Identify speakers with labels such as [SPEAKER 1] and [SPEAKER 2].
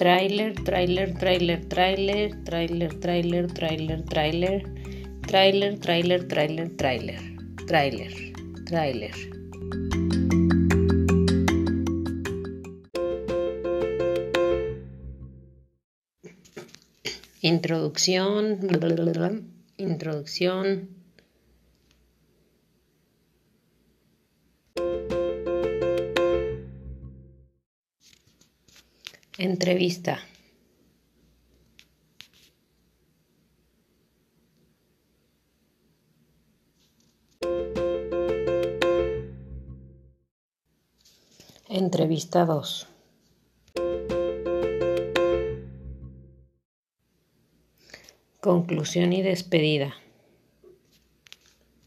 [SPEAKER 1] Trailer, trailer, trailer, trailer, trailer, trailer, trailer, trailer, trailer, trailer, trailer, trailer, trailer, trailer. Introducción, introducción. Entrevista. Entrevista 2. Conclusión y despedida.